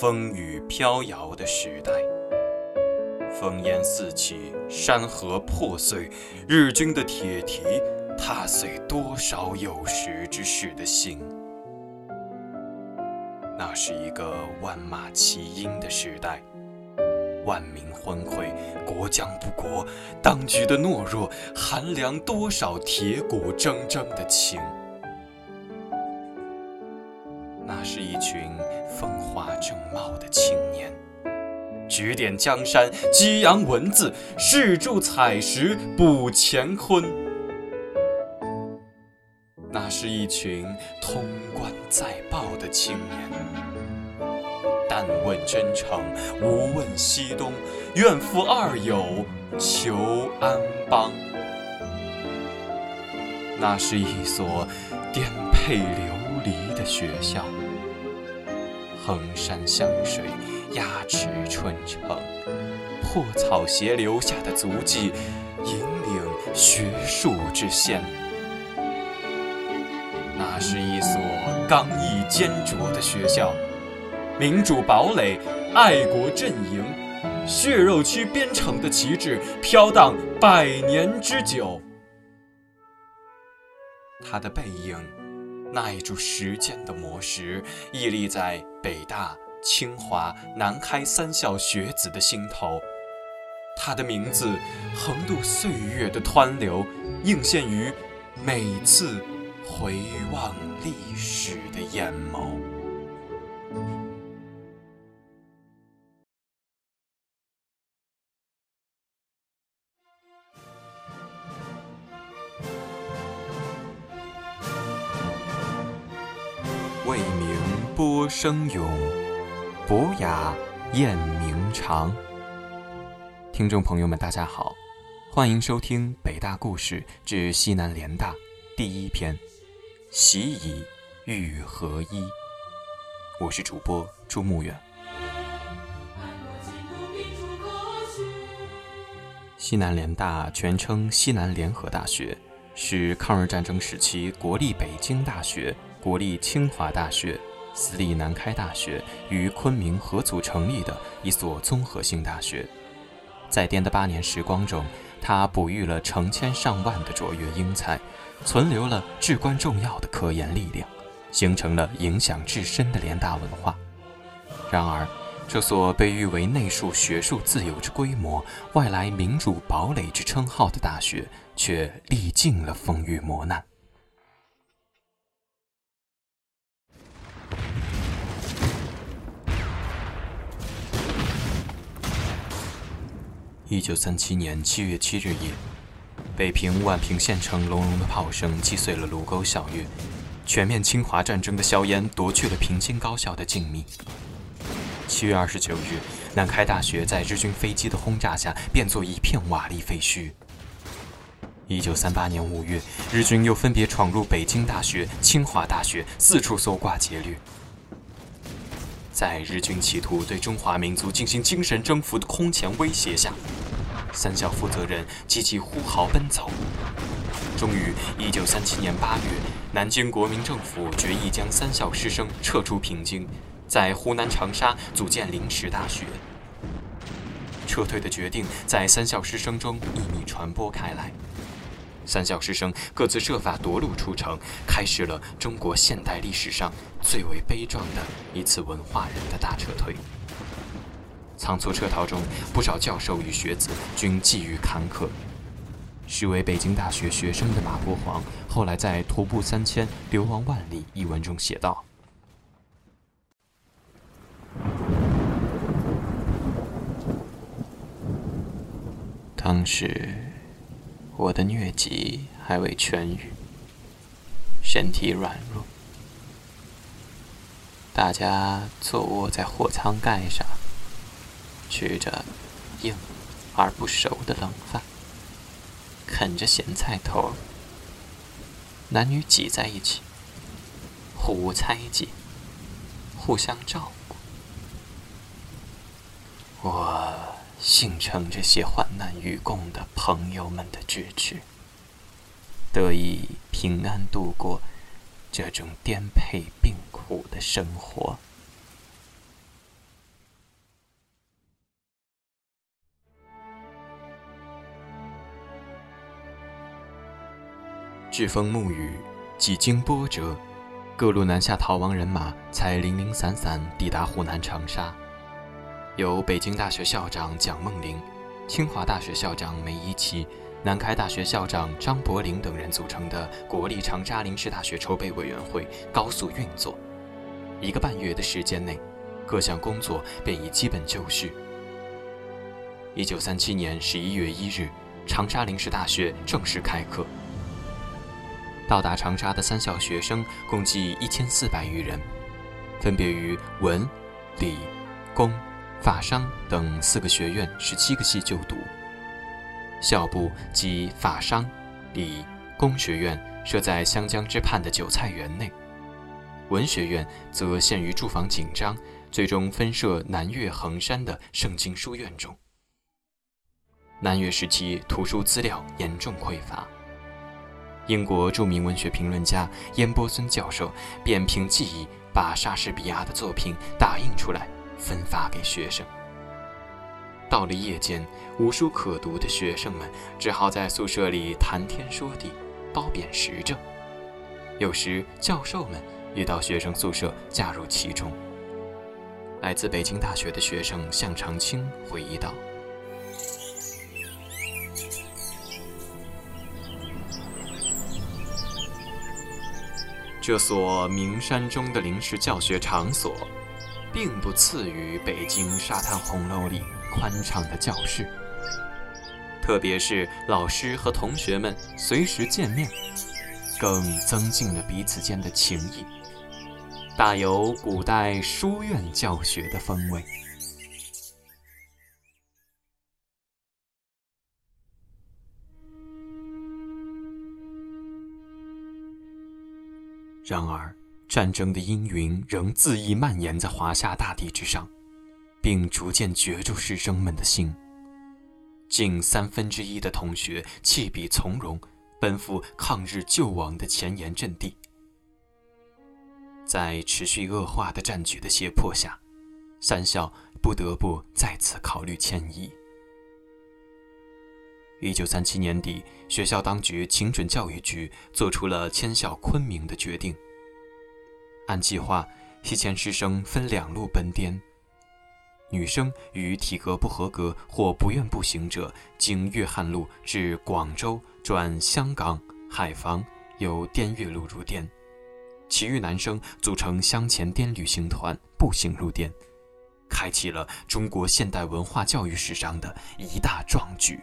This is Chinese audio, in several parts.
风雨飘摇的时代。烽烟四起，山河破碎，日军的铁蹄踏碎多少有识之士的心。那是一个万马齐喑的时代，万民昏聩，国将不国，当局的懦弱寒凉多少铁骨铮铮的情。指点江山，激扬文字，试铸采石，补乾坤。那是一群通关再报的青年，但问真诚，无问西东，愿负二友，求安邦。那是一所颠沛流离的学校，衡山湘水。压尺春城，破草鞋留下的足迹，引领学术之先。那是一所刚毅坚卓的学校，民主堡垒，爱国阵营，血肉区编成的旗帜飘荡百年之久。他的背影，耐住时间的磨蚀，屹立在北大。清华、南开三校学子的心头，他的名字横渡岁月的湍流，映现于每次回望历史的眼眸。为名波声涌。博雅艳名长，听众朋友们，大家好，欢迎收听北大故事之西南联大第一篇《习以愈合一》，我是主播朱慕远。西南联大全称西南联合大学，是抗日战争时期国立北京大学、国立清华大学。私立南开大学与昆明合组成立的一所综合性大学，在颠的八年时光中，它哺育了成千上万的卓越英才，存留了至关重要的科研力量，形成了影响至深的联大文化。然而，这所被誉为内树学术自由之规模、外来民主堡垒之称号的大学，却历尽了风雨磨难。一九三七年七月七日夜，北平宛平县城隆隆的炮声击碎了卢沟晓月，全面侵华战争的硝烟夺去了平津高校的静谧。七月二十九日，南开大学在日军飞机的轰炸下变作一片瓦砾废墟。一九三八年五月，日军又分别闯入北京大学、清华大学，四处搜刮劫掠。在日军企图对中华民族进行精神征服的空前威胁下，三校负责人积极呼号奔走。终于，一九三七年八月，南京国民政府决议将三校师生撤出平津，在湖南长沙组建临时大学。撤退的决定在三校师生中秘密传播开来。三校师生各自设法夺路出城，开始了中国现代历史上最为悲壮的一次文化人的大撤退。仓促撤逃中，不少教授与学子均际遇坎坷。时为北京大学学生的马伯煌，后来在《徒步三千，流亡万里》一文中写道：“当时。”我的疟疾还未痊愈，身体软弱，大家坐卧在货舱盖上，吃着硬而不熟的冷饭，啃着咸菜头，男女挤在一起，互无猜忌，互相照顾。我。幸承这些患难与共的朋友们的支持，得以平安度过这种颠沛病苦的生活。飓风沐雨，几经波折，各路南下逃亡人马才零零散散抵达湖南长沙。由北京大学校长蒋梦麟、清华大学校长梅贻琦、南开大学校长张伯苓等人组成的国立长沙临时大学筹备委员会高速运作，一个半月的时间内，各项工作便已基本就绪。一九三七年十一月一日，长沙临时大学正式开课。到达长沙的三校学生共计一千四百余人，分别于文、理、工、法商等四个学院十七个系就读。校部及法商、理、工学院设在湘江之畔的韭菜园内，文学院则限于住房紧张，最终分设南岳衡山的圣经书院中。南岳时期图书资料严重匮乏，英国著名文学评论家燕波孙教授便凭记忆把莎士比亚的作品打印出来，分发给学生。到了夜间，无书可读的学生们只好在宿舍里谈天说地，褒贬时政。有时教授们也到学生宿舍加入其中。来自北京大学的学生向长青回忆道。这所名山中的临时教学场所，并不次于北京沙滩红楼里宽敞的教室。特别是老师和同学们随时见面，更增进了彼此间的情谊，大有古代书院教学的风味。然而，战争的阴云仍恣意蔓延在华夏大地之上，并逐渐攫住师生们的心。近三分之一的同学弃笔从戎，奔赴抗日救亡的前沿阵地。在持续恶化的战局的胁迫下，三校不得不再次考虑迁移。一九三七年底，学校当局请准教育局做出了迁校昆明的决定。按计划，西迁师生分两路奔滇：女生与体格不合格或不愿步行者，经粤汉路至广州，转香港、海防，由滇越路入滇；其余男生组成湘黔滇旅行团，步行入滇，开启了中国现代文化教育史上的一大壮举。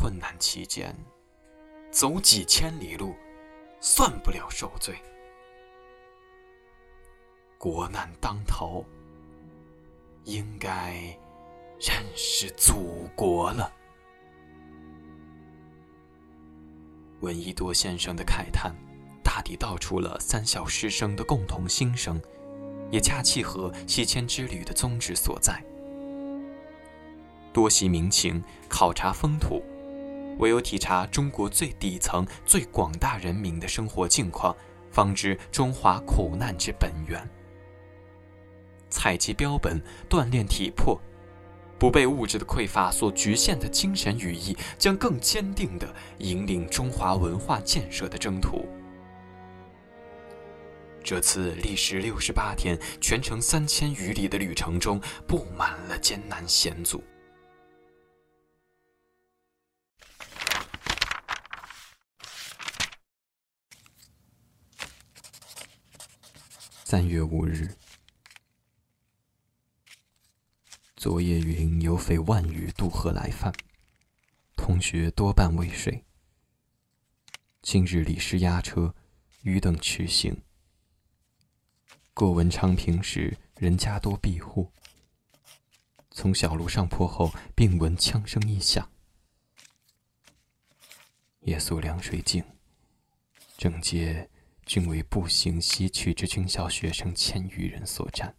困难期间，走几千里路，算不了受罪；国难当头，应该认识祖国了。闻一多先生的慨叹，大抵道出了三校师生的共同心声，也恰契合西迁之旅的宗旨所在：多习民情，考察风土。唯有体察中国最底层、最广大人民的生活境况，方知中华苦难之本源。采集标本，锻炼体魄，不被物质的匮乏所局限的精神羽翼，将更坚定地引领中华文化建设的征途。这次历时六十八天、全程三千余里的旅程中，布满了艰难险阻。三月五日，昨夜云有匪万余渡河来犯，同学多半未睡。今日李师押车，余等迟行。过文昌平时，人家多庇护。从小路上坡后，并闻枪声一响。夜宿凉水井，正街。均为步行西去之军校学生千余人所占。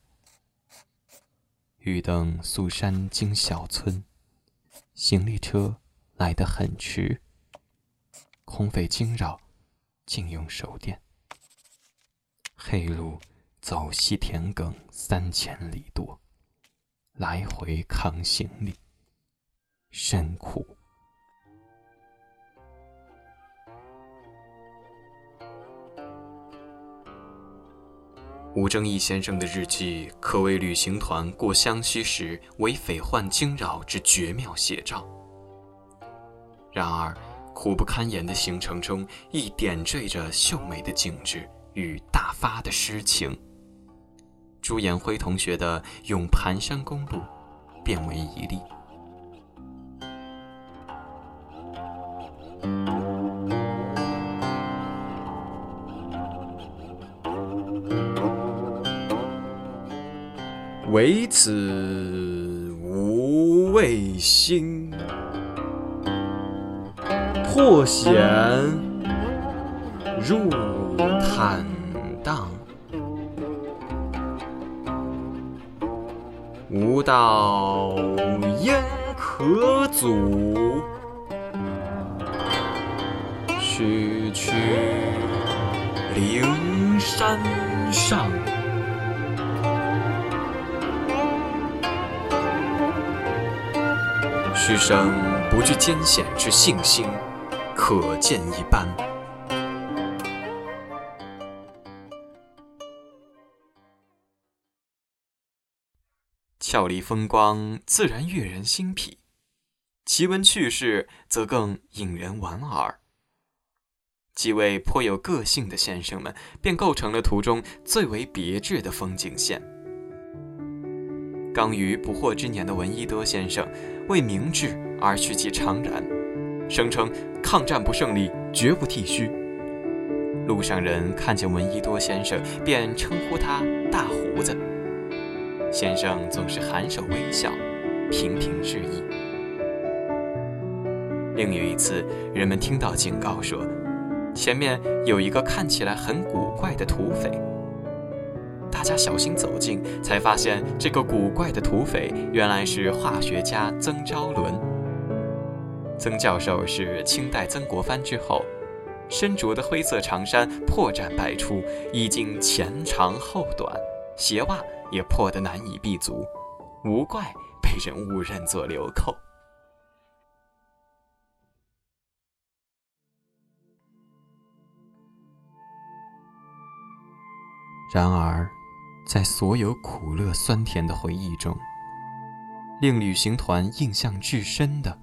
欲登宿山经小村，行李车来得很迟。空匪惊扰，竟用手电。黑路走西田埂三千里多，来回扛行李，甚苦。吴正义先生的日记可谓旅行团过湘西时为匪患惊扰之绝妙写照。然而，苦不堪言的行程中，亦点缀着秀美的景致与大发的诗情。朱延辉同学的《咏盘山公路》便为一例。唯此无畏心，破险入坦荡，无道焉可阻？须去灵山上。之生不惧艰险之信心，可见一斑。俏丽风光自然悦人心脾，奇闻趣事则更引人莞尔。几位颇有个性的先生们，便构成了图中最为别致的风景线。刚于不惑之年的闻一多先生，为明智而去其常然，声称抗战不胜利，绝不剃须。路上人看见闻一多先生，便称呼他“大胡子”。先生总是含首微笑，频频致意。另有一次，人们听到警告说，前面有一个看起来很古怪的土匪。大家小心走近，才发现这个古怪的土匪原来是化学家曾昭伦。曾教授是清代曾国藩之后，身着的灰色长衫破绽百出，衣襟前长后短，鞋袜也破得难以闭足，无怪被人误认作流寇。然而。在所有苦乐酸甜的回忆中，令旅行团印象至深的，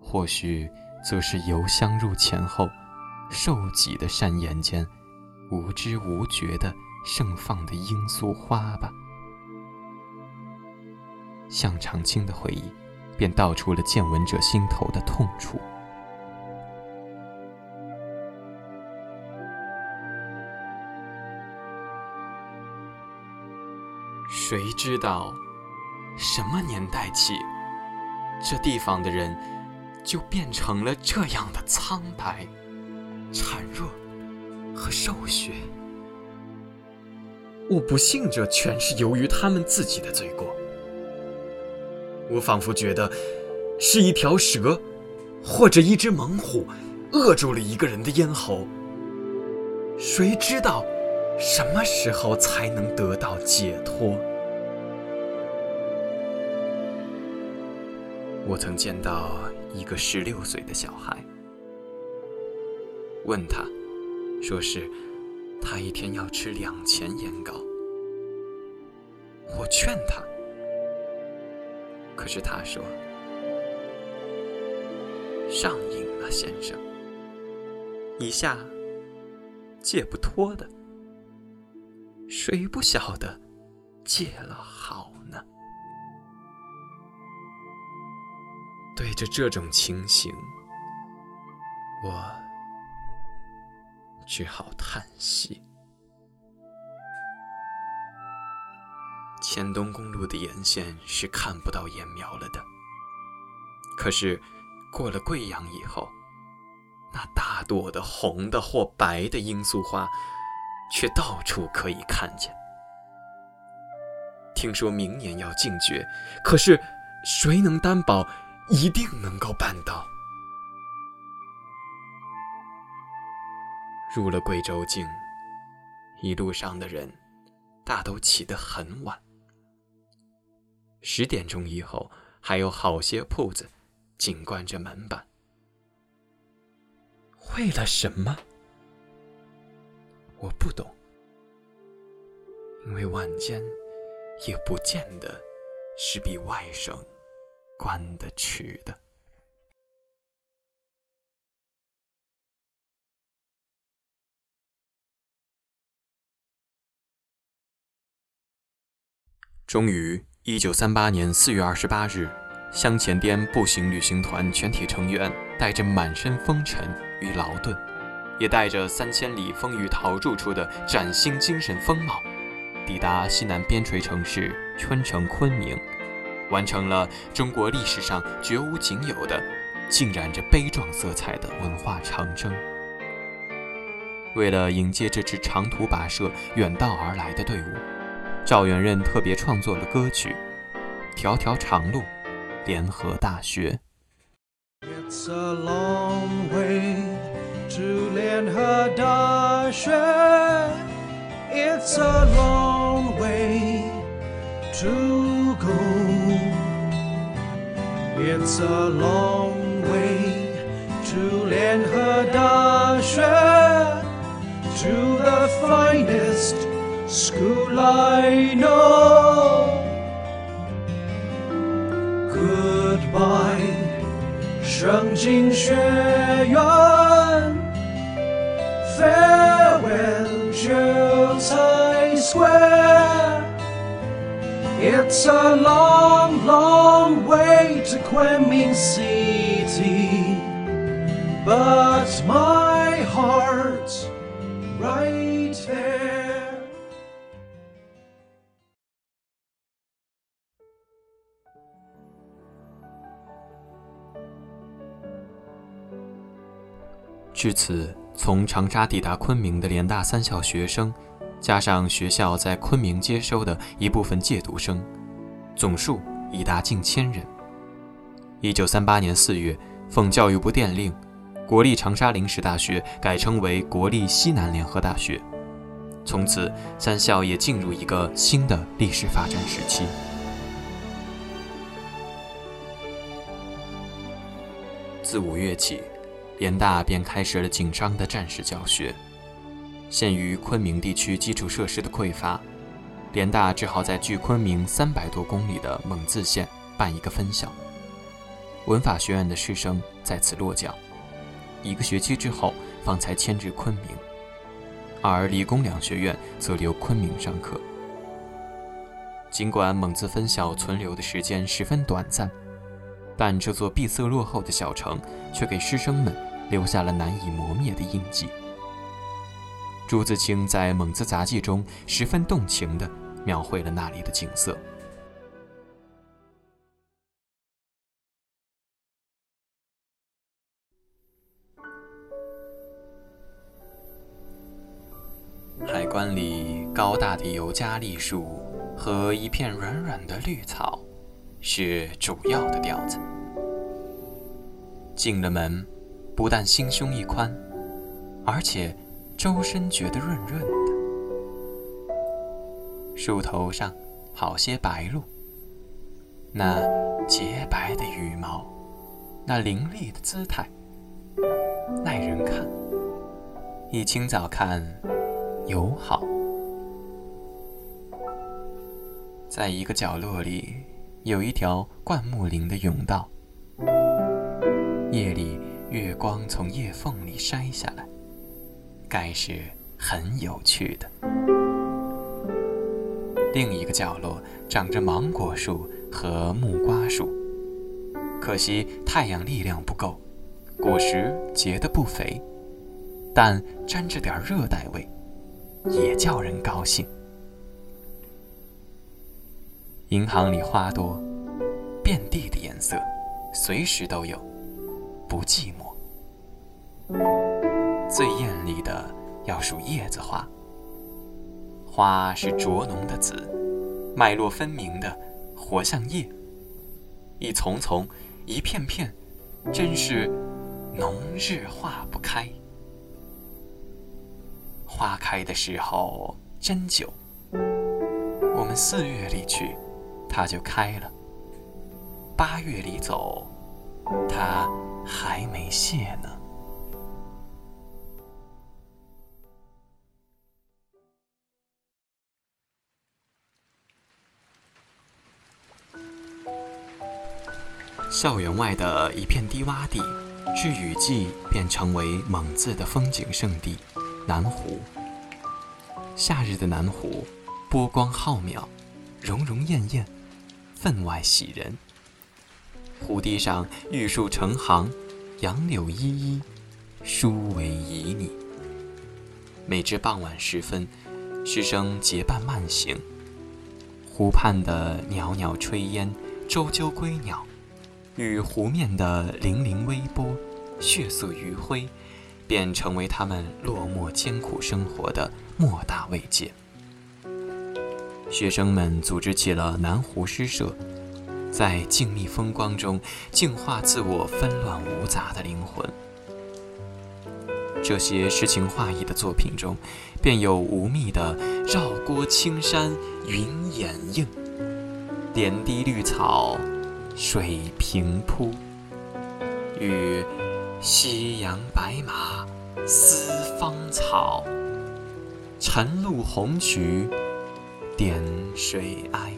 或许则是由香入前后，瘦挤的山岩间，无知无觉的盛放的罂粟花吧。向长青的回忆，便道出了见闻者心头的痛楚。谁知道，什么年代起，这地方的人就变成了这样的苍白、孱弱和瘦削？我不信这全是由于他们自己的罪过。我仿佛觉得，是一条蛇，或者一只猛虎，扼住了一个人的咽喉。谁知道，什么时候才能得到解脱？我曾见到一个十六岁的小孩，问他，说是他一天要吃两钱烟糕。我劝他，可是他说上瘾了，先生，一下戒不脱的，谁不晓得戒了好呢？对着这种情形，我只好叹息。黔东公路的沿线是看不到烟苗了的，可是过了贵阳以后，那大朵的红的或白的罂粟花，却到处可以看见。听说明年要禁绝，可是谁能担保？一定能够办到。入了贵州境，一路上的人大都起得很晚。十点钟以后，还有好些铺子紧关着门板。为了什么？我不懂，因为晚间也不见得是比外省关得去的。终于，一九三八年四月二十八日，香前滇步行旅行团全体成员带着满身风尘与劳顿，也带着三千里风雨陶铸出的崭新精神风貌，抵达西南边陲城市春城昆明，完成了中国历史上绝无仅有的、浸染着悲壮色彩的文化长征。为了迎接这支长途跋涉、远道而来的队伍。赵元任特别创作了歌曲《条条长路联合大学》。It's a long way to 联合大学。It's a long way to It's a long way to 联合大学。To the finest school I know. Goodbye，圣经学院。Farewell，秀才 Square。 It's a long, long way to Kunming City, but my heart's right there. 至此，从长沙抵达昆明的联大三校学生，加上学校在昆明接收的一部分借读生， 总数已达近千人。一九三八年四月，奉教育部电令，国立长沙临时大学改称为国立西南联合大学。从此，三校也进入一个新的历史发展时期。自五月起。联大便开始了紧张的战时教学。限于昆明地区基础设施的匮乏，联大只好在距昆明三百多公里的蒙自县办一个分校。文法学院的师生在此落脚，一个学期之后方才迁至昆明，而理工两学院则留昆明上课。尽管蒙自分校存留的时间十分短暂，但这座闭塞落后的小城却给师生们。留下了难以磨灭的印记。朱自清在《蒙自杂记》中十分动情地描绘了那里的景色。海关里高大的尤加利树和一片软软的绿草，是主要的调子。进了门。不但心胸一宽，而且周身觉得润润的。树头上好些白鹭，那洁白的羽毛，那凌厉的姿态，耐人看。一清早看，友好。在一个角落里，有一条灌木林的甬道，夜里。月光从叶缝里筛下来，该是很有趣的。另一个角落长着芒果树和木瓜树，可惜太阳力量不够，果实结得不肥，但沾着点热带味，也叫人高兴。银行里花多，遍地的颜色，随时都有。不寂寞。最艳丽的要数叶子花，花是浊浓的紫，脉络分明的，活像叶。一丛丛，一片片，真是浓日化不开。花开的时候真久，我们四月里去，它就开了；八月里走。它还没谢呢。校园外的一片低洼地，至雨季便成为蒙自的风景胜地——南湖。夏日的南湖，波光浩渺，融融艳艳，分外喜人。湖堤上玉树成行，杨柳依依，殊为旖旎。每至傍晚时分，师生结伴慢行，湖畔的袅袅炊烟，啁啾归鸟。与湖面的粼粼微波、血色余晖，便成为他们落寞艰苦生活的莫大慰藉。学生们组织起了南湖诗社，在静谧风光中净化自我纷乱无杂的灵魂。这些诗情画意的作品中，便有吴宓的“绕郭青山云掩映，点滴绿草”。水平铺，与夕阳白马思芳草，晨露红菊点水哀。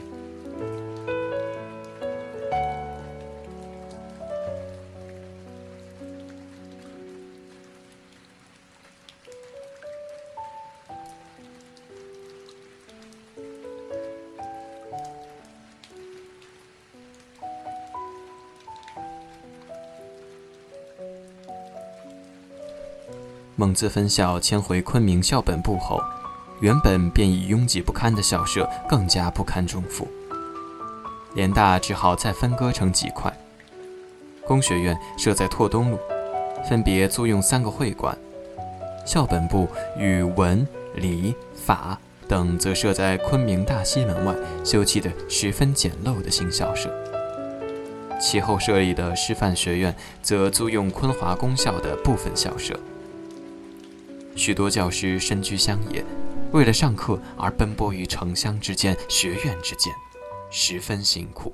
蒙自分校迁回昆明校本部后，原本便已拥挤不堪的校舍更加不堪重负。联大只好再分割成几块，工学院设在拓东路，分别租用三个会馆；校本部与文、理、法等则设在昆明大西门外修葺的十分简陋的新校舍。其后设立的师范学院则租用昆华公校的部分校舍。许多教师身居乡野，为了上课而奔波于城乡之间、学院之间，十分辛苦。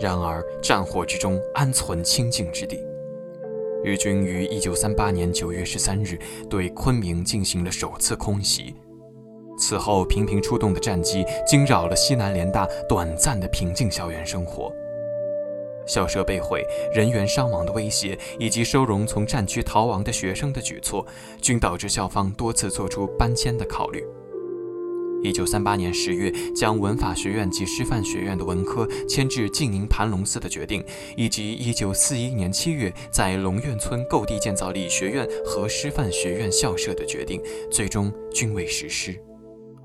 然而，战火之中安存清静之地？日军于一九三八年九月十三日对昆明进行了首次空袭。此后频频出动的战机惊扰了西南联大短暂的平静校园生活，校舍被毁、人员伤亡的威胁，以及收容从战区逃亡的学生的举措，均导致校方多次做出搬迁的考虑。一九三八年十月，将文法学院及师范学院的文科迁至晋宁盘龙寺的决定，以及一九四一年七月在龙苑村购地建造理学院和师范学院校舍的决定，最终均未实施。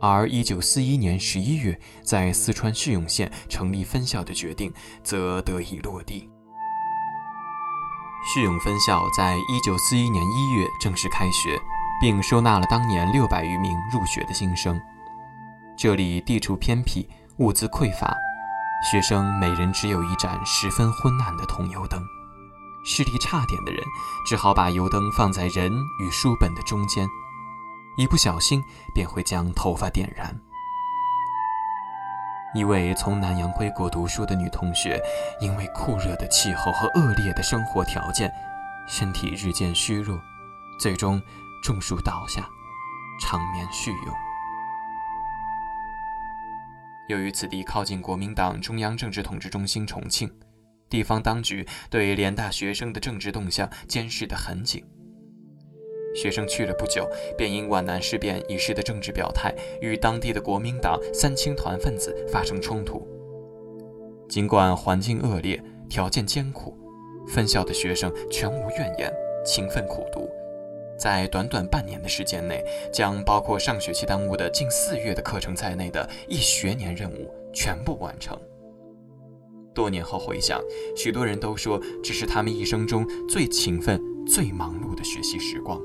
而一九四一年十一月，在四川叙永县成立分校的决定则得以落地。叙永分校在一九四一年一月正式开学，并收纳了当年六百余名入学的新生。这里地处偏僻，物资匮乏，学生每人只有一盏十分昏暗的铜油灯。视力差点的人，只好把油灯放在人与书本的中间。一不小心便会将头发点燃。一位从南洋归国读书的女同学，因为酷热的气候和恶劣的生活条件，身体日渐虚弱，最终中暑倒下，长眠蓄勇。由于此地靠近国民党中央政治统治中心重庆，地方当局对联大学生的政治动向监视得很紧。学生去了不久，便因皖南事变一事的政治表态，与当地的国民党三青团分子发生冲突。尽管环境恶劣，条件艰苦，分校的学生全无怨言，勤奋苦读，在短短半年的时间内，将包括上学期耽误的近四月的课程在内的一学年任务全部完成。多年后回想，许多人都说这是他们一生中最勤奋、最忙碌的学习时光。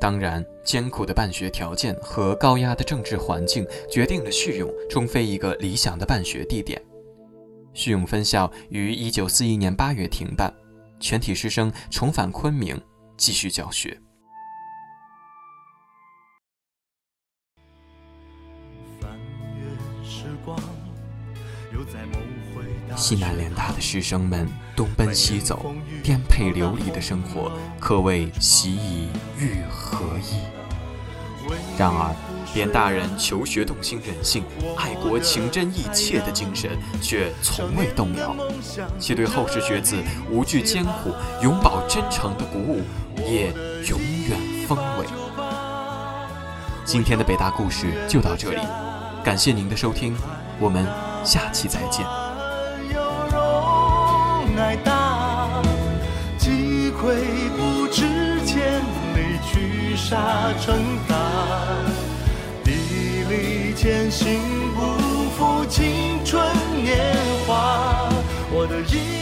当然，艰苦的办学条件和高压的政治环境决定了叙永终非一个理想的办学地点。叙永分校于一九四一年八月停办，全体师生重返昆明，继续教学。西南联大的师生们东奔西走，颠沛流离的生活，可谓习以愈合矣。然而，连大人求学动心忍性、爱国情真意切的精神却从未动摇，其对后世学子无惧艰苦、永葆真诚的鼓舞也永远风伟。今天的北大故事就到这里，感谢您的收听，我们下期再见。爱大，击溃不知千里取沙成塔，砥砺前行不负青春年华，我的一。